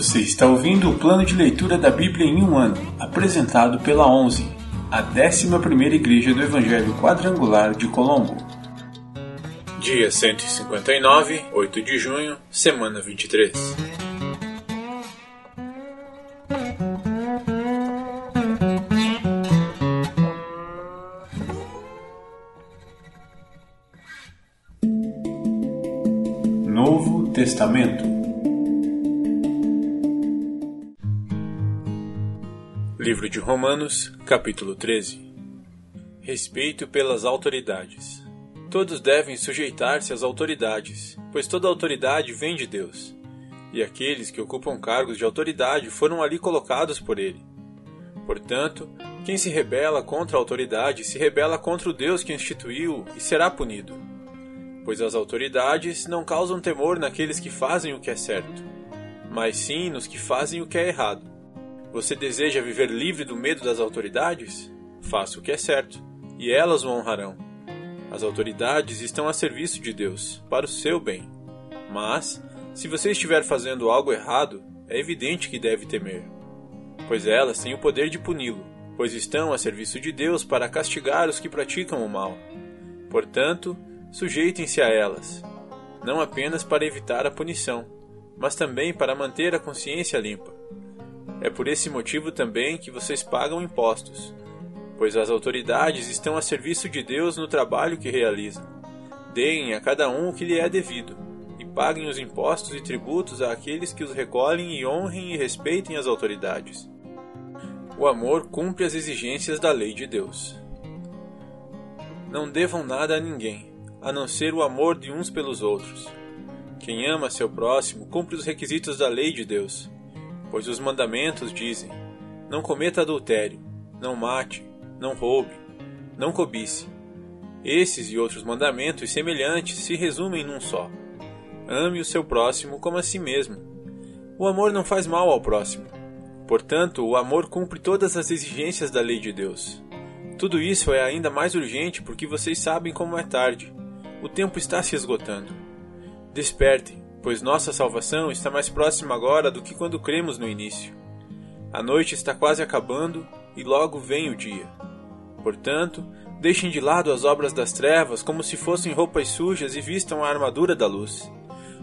Você está ouvindo o plano de leitura da Bíblia em um ano, apresentado pela 11, a 11ª Igreja do Evangelho Quadrangular de Colombo. Dia 159, 8 de junho, semana 23. Novo Testamento Livro de Romanos, capítulo 13 Respeito pelas autoridades. Todos devem sujeitar-se às autoridades, pois toda autoridade vem de Deus, e aqueles que ocupam cargos de autoridade foram ali colocados por Ele. Portanto, quem se rebela contra a autoridade se rebela contra o Deus que instituiu e será punido. Pois as autoridades não causam temor naqueles que fazem o que é certo, mas sim nos que fazem o que é errado. Você deseja viver livre do medo das autoridades? Faça o que é certo, e elas o honrarão. As autoridades estão a serviço de Deus, para o seu bem. Mas, se você estiver fazendo algo errado, é evidente que deve temer, pois elas têm o poder de puni-lo, pois estão a serviço de Deus para castigar os que praticam o mal. Portanto, sujeitem-se a elas, não apenas para evitar a punição, mas também para manter a consciência limpa. É por esse motivo também que vocês pagam impostos, pois as autoridades estão a serviço de Deus no trabalho que realizam. Deem a cada um o que lhe é devido, e paguem os impostos e tributos àqueles que os recolhem e honrem e respeitem as autoridades. O amor cumpre as exigências da lei de Deus. Não devam nada a ninguém, a não ser o amor de uns pelos outros. Quem ama seu próximo cumpre os requisitos da lei de Deus pois os mandamentos dizem: Não cometa adultério, não mate, não roube, não cobice. Esses e outros mandamentos semelhantes se resumem num só: Ame o seu próximo como a si mesmo. O amor não faz mal ao próximo. Portanto, o amor cumpre todas as exigências da lei de Deus. Tudo isso é ainda mais urgente porque vocês sabem como é tarde. O tempo está se esgotando. Despertem, pois nossa salvação está mais próxima agora do que quando cremos no início. A noite está quase acabando e logo vem o dia. Portanto, deixem de lado as obras das trevas como se fossem roupas sujas e vistam a armadura da luz.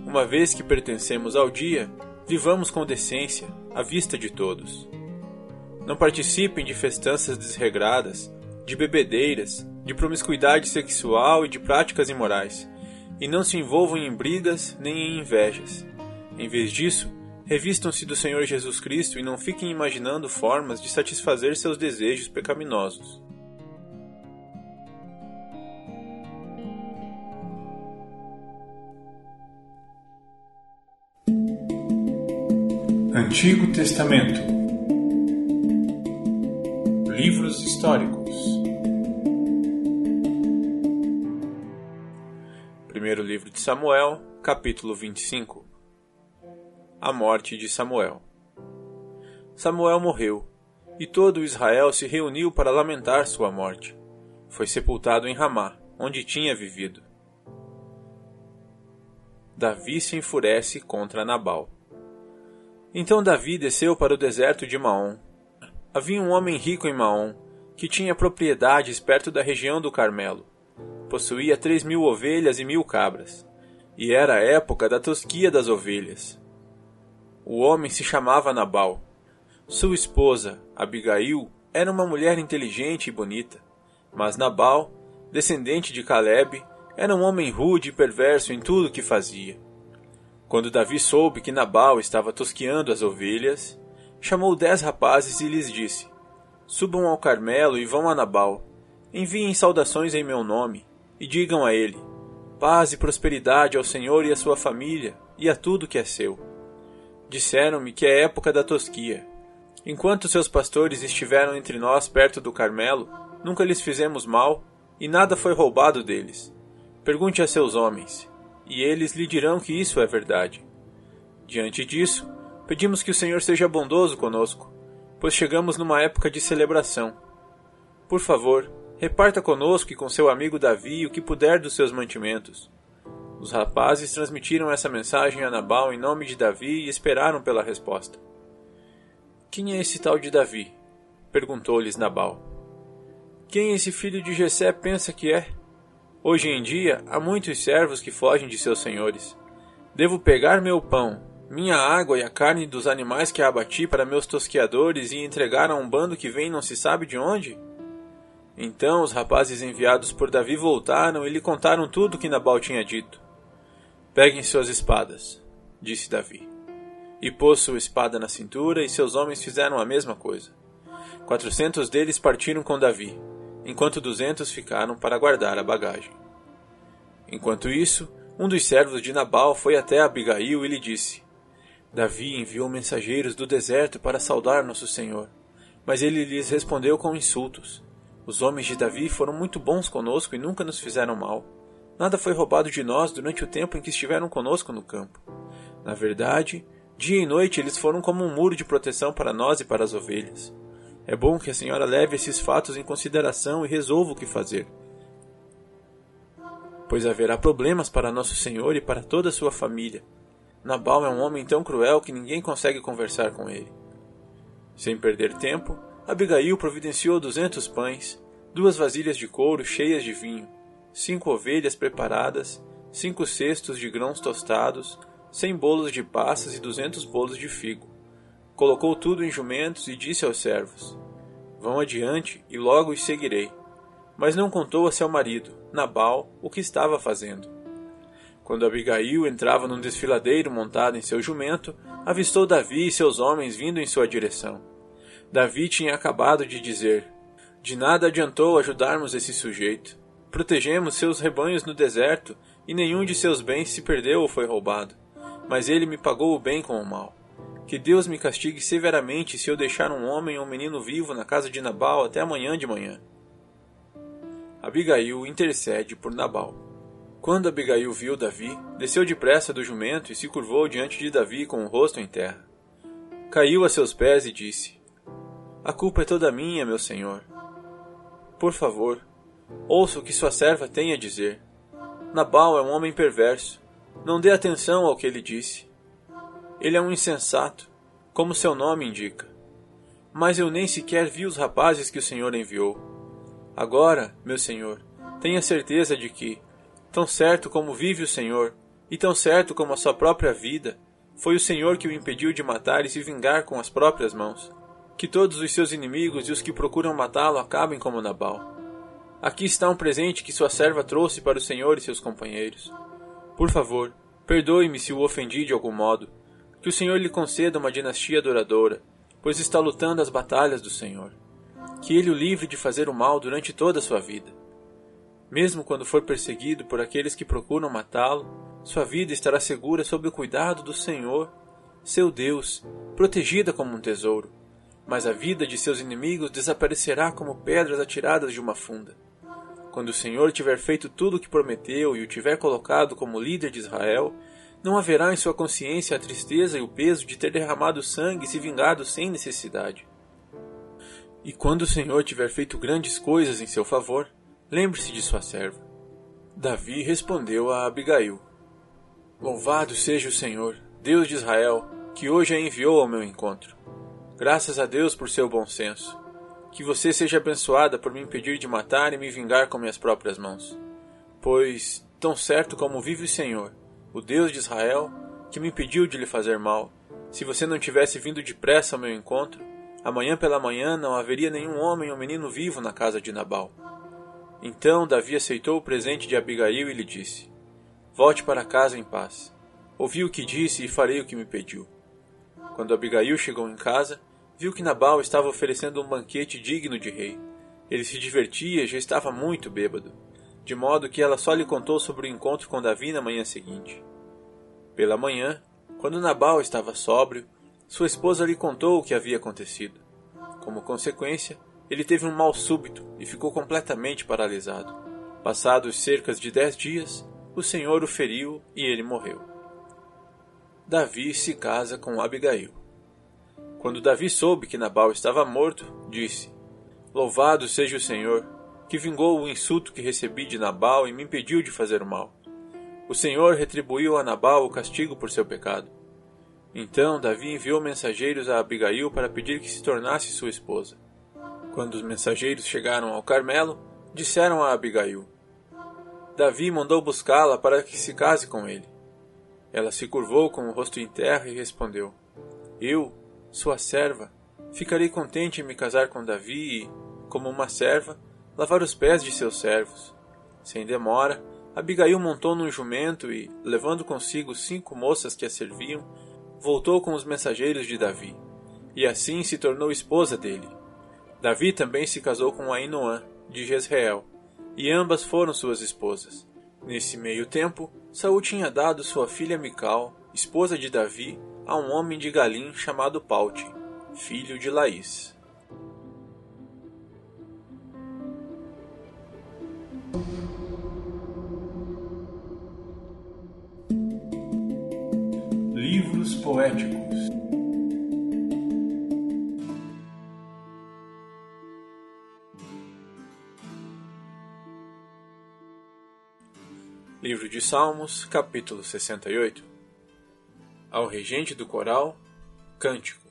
Uma vez que pertencemos ao dia, vivamos com decência, à vista de todos. Não participem de festanças desregradas, de bebedeiras, de promiscuidade sexual e de práticas imorais e não se envolvam em brigas nem em invejas. Em vez disso, revistam-se do Senhor Jesus Cristo e não fiquem imaginando formas de satisfazer seus desejos pecaminosos. Antigo Testamento Livros históricos livro de Samuel, capítulo 25 A morte de Samuel Samuel morreu, e todo Israel se reuniu para lamentar sua morte. Foi sepultado em Ramá, onde tinha vivido. Davi se enfurece contra Nabal. Então Davi desceu para o deserto de Maom. Havia um homem rico em Maom, que tinha propriedades perto da região do Carmelo possuía três mil ovelhas e mil cabras, e era a época da tosquia das ovelhas. O homem se chamava Nabal. Sua esposa, Abigail, era uma mulher inteligente e bonita, mas Nabal, descendente de Caleb, era um homem rude e perverso em tudo o que fazia. Quando Davi soube que Nabal estava tosqueando as ovelhas, chamou dez rapazes e lhes disse: Subam ao Carmelo e vão a Nabal. Enviem saudações em meu nome e digam a ele: Paz e prosperidade ao Senhor e à sua família e a tudo que é seu. Disseram-me que é época da tosquia. Enquanto seus pastores estiveram entre nós perto do Carmelo, nunca lhes fizemos mal e nada foi roubado deles. Pergunte a seus homens, e eles lhe dirão que isso é verdade. Diante disso, pedimos que o Senhor seja bondoso conosco, pois chegamos numa época de celebração. Por favor, Reparta conosco e com seu amigo Davi o que puder dos seus mantimentos. Os rapazes transmitiram essa mensagem a Nabal em nome de Davi e esperaram pela resposta. Quem é esse tal de Davi? perguntou-lhes Nabal. Quem esse filho de Jessé pensa que é? Hoje em dia há muitos servos que fogem de seus senhores. Devo pegar meu pão, minha água e a carne dos animais que abati para meus tosqueadores e entregar a um bando que vem não se sabe de onde? Então os rapazes enviados por Davi voltaram e lhe contaram tudo o que Nabal tinha dito. Peguem suas espadas, disse Davi. E pôs sua espada na cintura, e seus homens fizeram a mesma coisa. Quatrocentos deles partiram com Davi, enquanto duzentos ficaram para guardar a bagagem. Enquanto isso, um dos servos de Nabal foi até Abigail e lhe disse: Davi enviou mensageiros do deserto para saudar nosso senhor, mas ele lhes respondeu com insultos. Os homens de Davi foram muito bons conosco e nunca nos fizeram mal. Nada foi roubado de nós durante o tempo em que estiveram conosco no campo. Na verdade, dia e noite eles foram como um muro de proteção para nós e para as ovelhas. É bom que a senhora leve esses fatos em consideração e resolva o que fazer. Pois haverá problemas para nosso senhor e para toda a sua família. Nabal é um homem tão cruel que ninguém consegue conversar com ele. Sem perder tempo, Abigail providenciou duzentos pães, duas vasilhas de couro cheias de vinho, cinco ovelhas preparadas, cinco cestos de grãos tostados, cem bolos de passas e duzentos bolos de figo. Colocou tudo em jumentos e disse aos servos: Vão adiante e logo os seguirei. Mas não contou a seu marido, Nabal, o que estava fazendo. Quando Abigail entrava num desfiladeiro montado em seu jumento, avistou Davi e seus homens vindo em sua direção. Davi tinha acabado de dizer: De nada adiantou ajudarmos esse sujeito. Protegemos seus rebanhos no deserto, e nenhum de seus bens se perdeu ou foi roubado. Mas ele me pagou o bem com o mal. Que Deus me castigue severamente se eu deixar um homem ou um menino vivo na casa de Nabal até amanhã de manhã. Abigail intercede por Nabal. Quando Abigail viu Davi, desceu depressa do jumento e se curvou diante de Davi com o rosto em terra. Caiu a seus pés e disse: A culpa é toda minha, meu senhor. Por favor, Ouça o que sua serva tem a dizer. Nabal é um homem perverso. Não dê atenção ao que ele disse. Ele é um insensato, como seu nome indica. Mas eu nem sequer vi os rapazes que o Senhor enviou. Agora, meu Senhor, tenha certeza de que, tão certo como vive o Senhor, e tão certo como a sua própria vida, foi o Senhor que o impediu de matar e se vingar com as próprias mãos. Que todos os seus inimigos e os que procuram matá-lo acabem como Nabal. Aqui está um presente que sua serva trouxe para o senhor e seus companheiros. Por favor, perdoe-me se o ofendi de algum modo. Que o senhor lhe conceda uma dinastia duradoura, pois está lutando as batalhas do senhor. Que ele o livre de fazer o mal durante toda a sua vida. Mesmo quando for perseguido por aqueles que procuram matá-lo, sua vida estará segura sob o cuidado do Senhor, seu Deus, protegida como um tesouro. Mas a vida de seus inimigos desaparecerá como pedras atiradas de uma funda. Quando o Senhor tiver feito tudo o que prometeu e o tiver colocado como líder de Israel, não haverá em sua consciência a tristeza e o peso de ter derramado sangue e se vingado sem necessidade. E quando o Senhor tiver feito grandes coisas em seu favor, lembre-se de sua serva. Davi respondeu a Abigail: Louvado seja o Senhor, Deus de Israel, que hoje a enviou ao meu encontro. Graças a Deus por seu bom senso. Que você seja abençoada por me impedir de matar e me vingar com minhas próprias mãos. Pois, tão certo como vive o Senhor, o Deus de Israel, que me impediu de lhe fazer mal, se você não tivesse vindo depressa ao meu encontro, amanhã pela manhã não haveria nenhum homem ou menino vivo na casa de Nabal. Então Davi aceitou o presente de Abigail e lhe disse: Volte para casa em paz. Ouvi o que disse e farei o que me pediu. Quando Abigail chegou em casa, viu que Nabal estava oferecendo um banquete digno de rei. Ele se divertia e já estava muito bêbado, de modo que ela só lhe contou sobre o encontro com Davi na manhã seguinte. Pela manhã, quando Nabal estava sóbrio, sua esposa lhe contou o que havia acontecido. Como consequência, ele teve um mal súbito e ficou completamente paralisado. Passados cerca de dez dias, o Senhor o feriu e ele morreu. Davi se casa com Abigail. Quando Davi soube que Nabal estava morto, disse: Louvado seja o Senhor, que vingou o insulto que recebi de Nabal e me impediu de fazer o mal. O Senhor retribuiu a Nabal o castigo por seu pecado. Então Davi enviou mensageiros a Abigail para pedir que se tornasse sua esposa. Quando os mensageiros chegaram ao Carmelo, disseram a Abigail: Davi mandou buscá-la para que se case com ele. Ela se curvou com o rosto em terra e respondeu: Eu, sua serva, ficarei contente em me casar com Davi e, como uma serva, lavar os pés de seus servos. Sem demora, Abigail montou num jumento e, levando consigo cinco moças que a serviam, voltou com os mensageiros de Davi, e assim se tornou esposa dele. Davi também se casou com Ainoã, de Jezreel, e ambas foram suas esposas. Nesse meio tempo, Saul tinha dado sua filha Mical, esposa de Davi, a um homem de Galim chamado Paute, filho de Laís. Livros poéticos de Salmos, capítulo 68 Ao regente do coral, cântico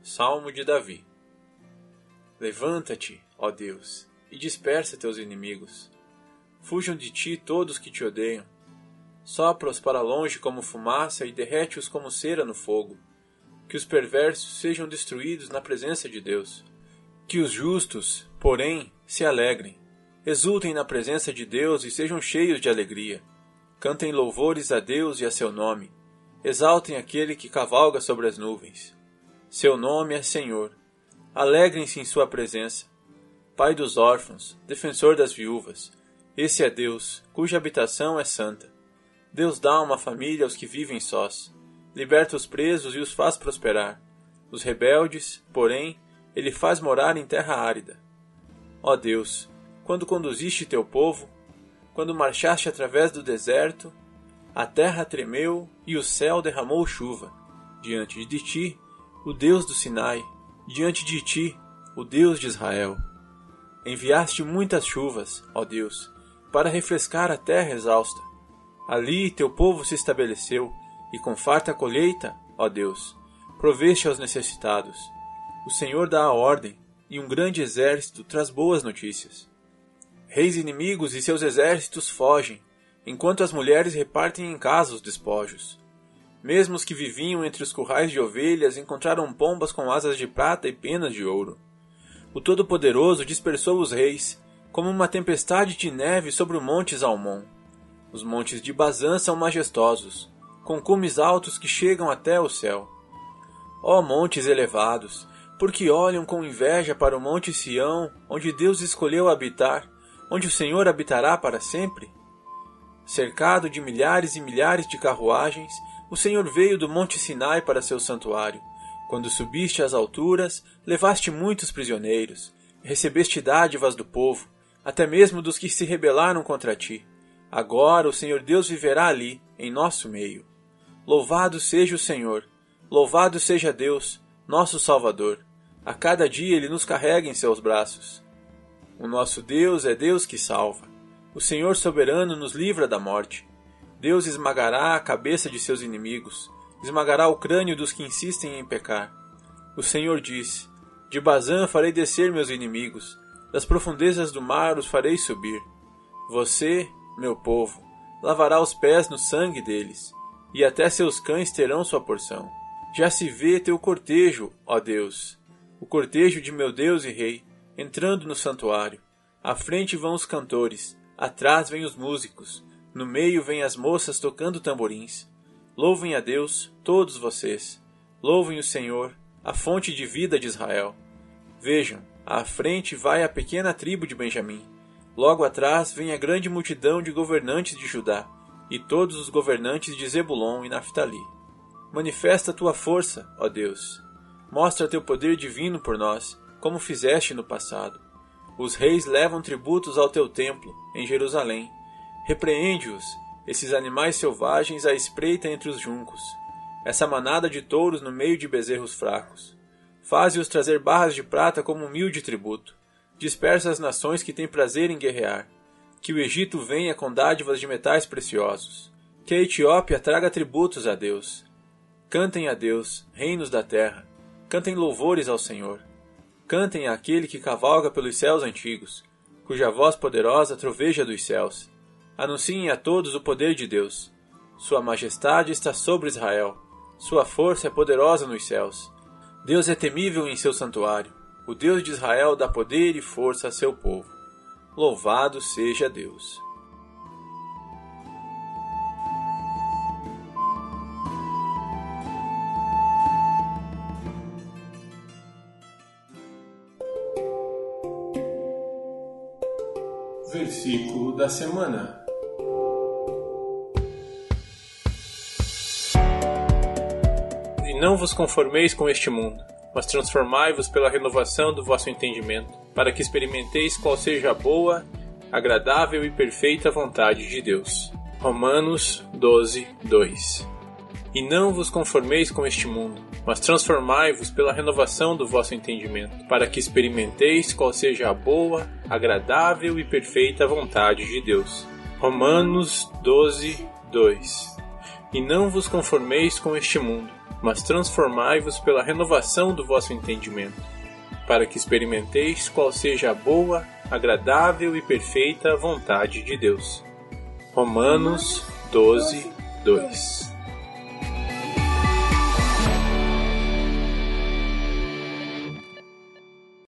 Salmo de Davi Levanta-te, ó Deus, e dispersa teus inimigos. Fujam de ti todos que te odeiam Sopra-os para longe como fumaça e derrete-os como cera no fogo. Que os perversos sejam destruídos na presença de Deus. Que os justos, porém, se alegrem. Exultem na presença de Deus e sejam cheios de alegria. Cantem louvores a Deus e a seu nome. Exaltem aquele que cavalga sobre as nuvens. Seu nome é Senhor. Alegrem-se em sua presença. Pai dos órfãos, defensor das viúvas. Esse é Deus, cuja habitação é santa. Deus dá uma família aos que vivem sós, liberta os presos e os faz prosperar. Os rebeldes, porém, ele faz morar em terra árida. Ó Deus, quando conduziste teu povo, quando marchaste através do deserto, a terra tremeu e o céu derramou chuva. Diante de ti, o Deus do Sinai, diante de ti, o Deus de Israel. Enviaste muitas chuvas, ó Deus, para refrescar a terra exausta. Ali teu povo se estabeleceu, e com farta colheita, ó Deus, proveste aos necessitados. O Senhor dá a ordem, e um grande exército traz boas notícias. Reis inimigos e seus exércitos fogem, enquanto as mulheres repartem em casa os despojos. Mesmo os que viviam entre os currais de ovelhas encontraram pombas com asas de prata e penas de ouro. O Todo-Poderoso dispersou os reis, como uma tempestade de neve sobre o monte Zalmon. Os montes de Bazã são majestosos, com cumes altos que chegam até o céu. Ó montes elevados, porque olham com inveja para o monte Sião, onde Deus escolheu habitar, onde o Senhor habitará para sempre? Cercado de milhares e milhares de carruagens, o Senhor veio do monte Sinai para seu santuário. Quando subiste às alturas, levaste muitos prisioneiros, recebeste dádivas do povo, até mesmo dos que se rebelaram contra ti. Agora o Senhor Deus viverá ali, em nosso meio. Louvado seja o Senhor, louvado seja Deus, nosso Salvador. A cada dia ele nos carrega em seus braços. O nosso Deus é Deus que salva. O Senhor soberano nos livra da morte. Deus esmagará a cabeça de seus inimigos, esmagará o crânio dos que insistem em pecar. O Senhor diz: De Bazã farei descer meus inimigos, das profundezas do mar os farei subir. Você, meu povo, lavará os pés no sangue deles, e até seus cães terão sua porção. Já se vê teu cortejo, ó Deus, o cortejo de meu Deus e Rei, entrando no santuário. À frente vão os cantores, atrás vêm os músicos, no meio vêm as moças tocando tamborins. Louvem a Deus, todos vocês. Louvem o Senhor, a fonte de vida de Israel. Vejam, à frente vai a pequena tribo de Benjamim Logo atrás vem a grande multidão de governantes de Judá, e todos os governantes de Zebulon e Naphtali. Manifesta tua força, ó Deus. Mostra teu poder divino por nós, como fizeste no passado. Os reis levam tributos ao teu templo, em Jerusalém. Repreende-os, esses animais selvagens à espreita entre os juncos. Essa manada de touros no meio de bezerros fracos. Faze-os trazer barras de prata como humilde tributo dispersa as nações que têm prazer em guerrear. Que o Egito venha com dádivas de metais preciosos. Que a Etiópia traga tributos a Deus. Cantem a Deus, reinos da terra. Cantem louvores ao Senhor. Cantem àquele que cavalga pelos céus antigos, cuja voz poderosa troveja dos céus. Anunciem a todos o poder de Deus. Sua majestade está sobre Israel. Sua força é poderosa nos céus. Deus é temível em seu santuário. O Deus de Israel dá poder e força a seu povo. Louvado seja Deus. Versículo da semana. E não vos conformeis com este mundo, mas transformai-vos pela renovação do vosso entendimento, para que experimenteis qual seja a boa, agradável e perfeita vontade de Deus. Romanos 12, 2 E não vos conformeis com este mundo, mas transformai-vos pela renovação do vosso entendimento, para que experimenteis qual seja a boa, agradável e perfeita vontade de Deus. Romanos 12, 2 E não vos conformeis com este mundo, mas transformai-vos pela renovação do vosso entendimento, para que experimenteis qual seja a boa, agradável e perfeita vontade de Deus. Romanos 12, 2